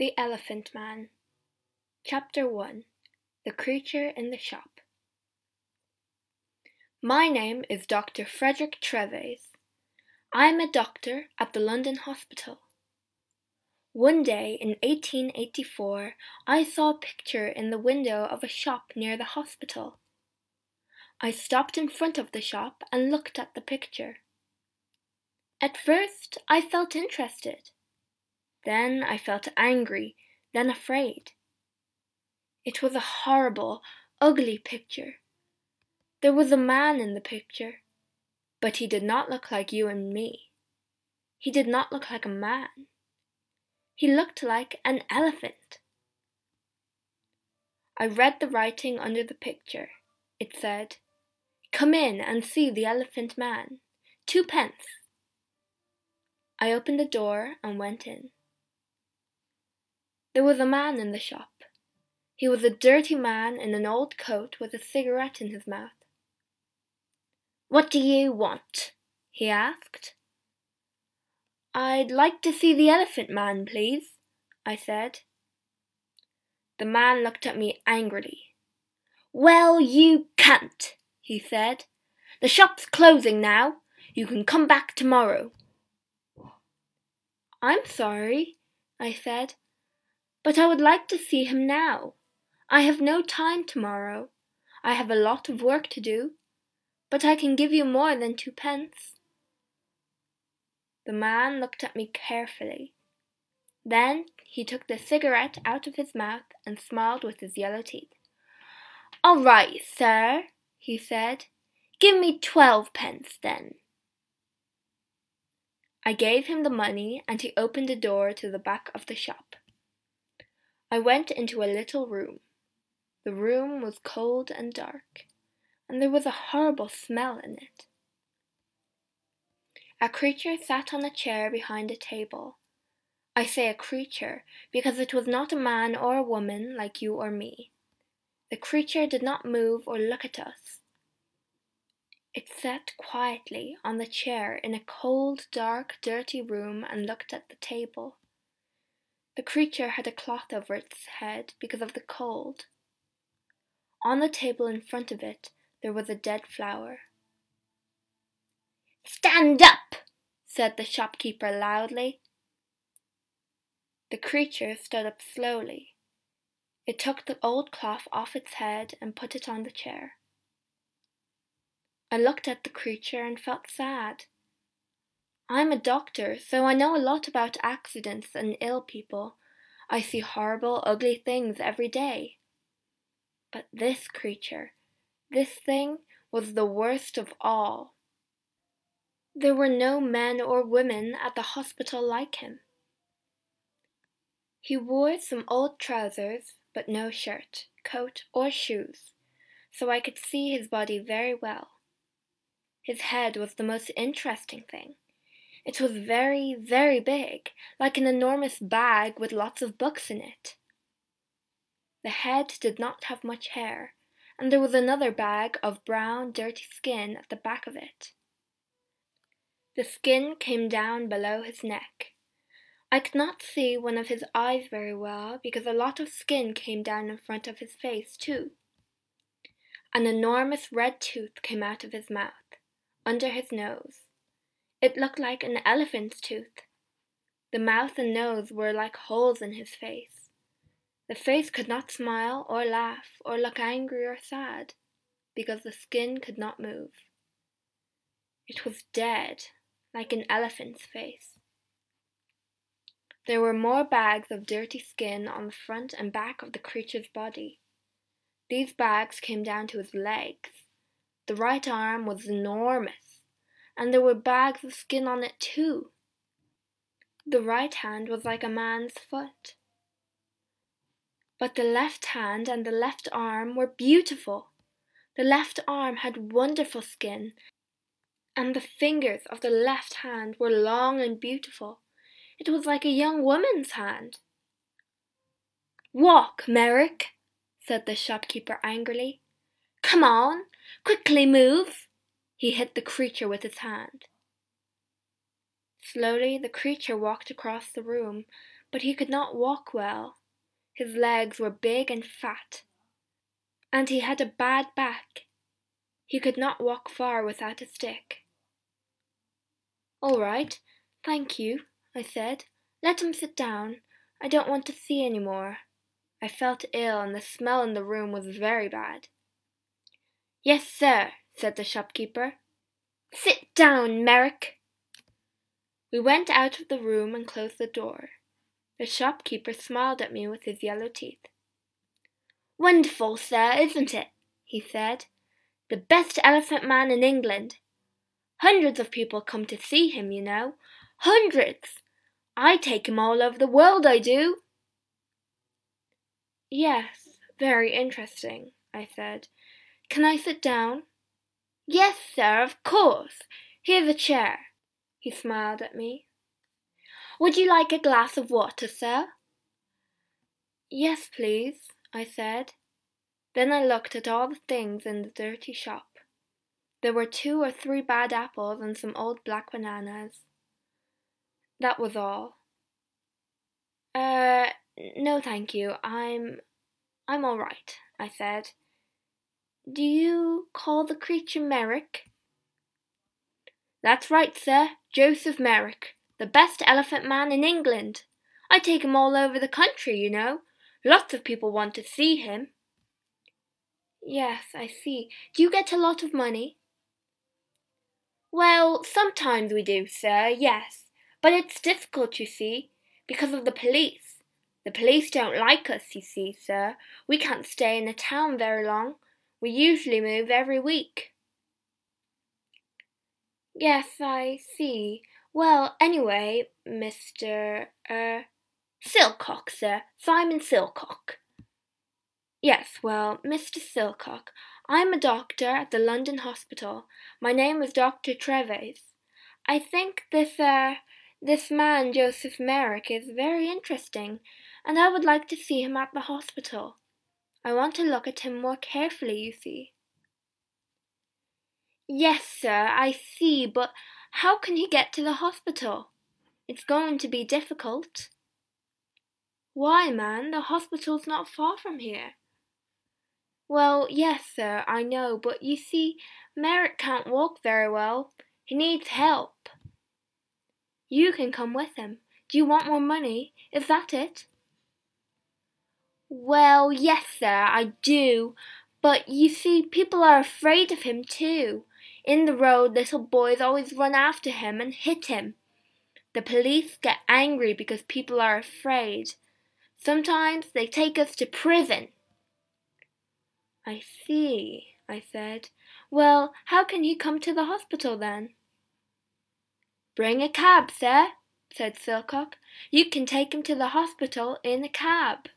The Elephant Man Chapter 1 The Creature in the Shop My name is Dr. Frederick Treves. I am a doctor at the London Hospital. One day in 1884 I saw a picture in the window of a shop near the hospital. I stopped in front of the shop and looked at the picture. At first I felt interested. Then I felt angry, then afraid. It was a horrible, ugly picture. There was a man in the picture, but he did not look like you and me. He did not look like a man. He looked like an elephant. I read the writing under the picture. It said, Come in and see the elephant man. Two pence. I opened the door and went in. There was a man in the shop. He was a dirty man in an old coat with a cigarette in his mouth. What do you want? he asked. I'd like to see the elephant man, please, I said. The man looked at me angrily. Well, you can't, he said. The shop's closing now. You can come back tomorrow. I'm sorry, I said. But I would like to see him now. I have no time tomorrow. I have a lot of work to do, but I can give you more than two pence. The man looked at me carefully. Then he took the cigarette out of his mouth and smiled with his yellow teeth. All right, sir, he said. Give me twelve pence then. I gave him the money and he opened the door to the back of the shop. I went into a little room. The room was cold and dark, and there was a horrible smell in it. A creature sat on a chair behind a table. I say a creature because it was not a man or a woman like you or me. The creature did not move or look at us. It sat quietly on the chair in a cold, dark, dirty room and looked at the table. The creature had a cloth over its head because of the cold. On the table in front of it there was a dead flower. Stand up, said the shopkeeper loudly. The creature stood up slowly. It took the old cloth off its head and put it on the chair. I looked at the creature and felt sad. I'm a doctor, so I know a lot about accidents and ill people. I see horrible, ugly things every day. But this creature, this thing, was the worst of all. There were no men or women at the hospital like him. He wore some old trousers, but no shirt, coat, or shoes, so I could see his body very well. His head was the most interesting thing. It was very, very big, like an enormous bag with lots of books in it. The head did not have much hair, and there was another bag of brown, dirty skin at the back of it. The skin came down below his neck. I could not see one of his eyes very well because a lot of skin came down in front of his face, too. An enormous red tooth came out of his mouth, under his nose. It looked like an elephant's tooth. The mouth and nose were like holes in his face. The face could not smile or laugh or look angry or sad because the skin could not move. It was dead, like an elephant's face. There were more bags of dirty skin on the front and back of the creature's body. These bags came down to his legs. The right arm was enormous and there were bags of skin on it too. The right hand was like a man's foot. But the left hand and the left arm were beautiful. The left arm had wonderful skin, and the fingers of the left hand were long and beautiful. It was like a young woman's hand. Walk, Merrick, said the shopkeeper angrily. Come on, quickly move. He hit the creature with his hand. Slowly the creature walked across the room, but he could not walk well. His legs were big and fat, and he had a bad back. He could not walk far without a stick. All right, thank you, I said. Let him sit down. I don't want to see any more. I felt ill, and the smell in the room was very bad. Yes, sir, said the shopkeeper. Sit down, Merrick. We went out of the room and closed the door. The shopkeeper smiled at me with his yellow teeth. Wonderful, sir, isn't it? he said the best elephant man in England. Hundreds of people come to see him, you know. Hundreds! I take him all over the world, I do. Yes, very interesting, I said. Can I sit down? Yes, sir, of course. Here's a chair. He smiled at me. Would you like a glass of water, sir? Yes, please, I said. Then I looked at all the things in the dirty shop. There were two or three bad apples and some old black bananas. That was all. Uh, no thank you. I'm. I'm all right, I said. Do you call the creature Merrick? That's right, sir. Joseph Merrick, the best elephant man in England. I take him all over the country, you know. Lots of people want to see him. Yes, I see. Do you get a lot of money? Well, sometimes we do, sir, yes. But it's difficult, you see, because of the police. The police don't like us, you see, sir. We can't stay in a town very long. We usually move every week. Yes, I see. Well, anyway, Mr. er Silcock, sir. Simon Silcock. Yes, well, Mr. Silcock, I'm a doctor at the London Hospital. My name is Dr. Treves. I think this, uh, this man, Joseph Merrick, is very interesting, and I would like to see him at the hospital. I want to look at him more carefully, you see. Yes, sir, I see, but how can he get to the hospital? It's going to be difficult. Why, man, the hospital's not far from here. Well, yes, sir, I know, but you see, Merrick can't walk very well. He needs help. You can come with him. Do you want more money? Is that it? Well, yes, sir, I do. But you see, people are afraid of him too. In the road, little boys always run after him and hit him. The police get angry because people are afraid. Sometimes they take us to prison. I see, I said. Well, how can he come to the hospital then? Bring a cab, sir, said Silcock. You can take him to the hospital in a cab.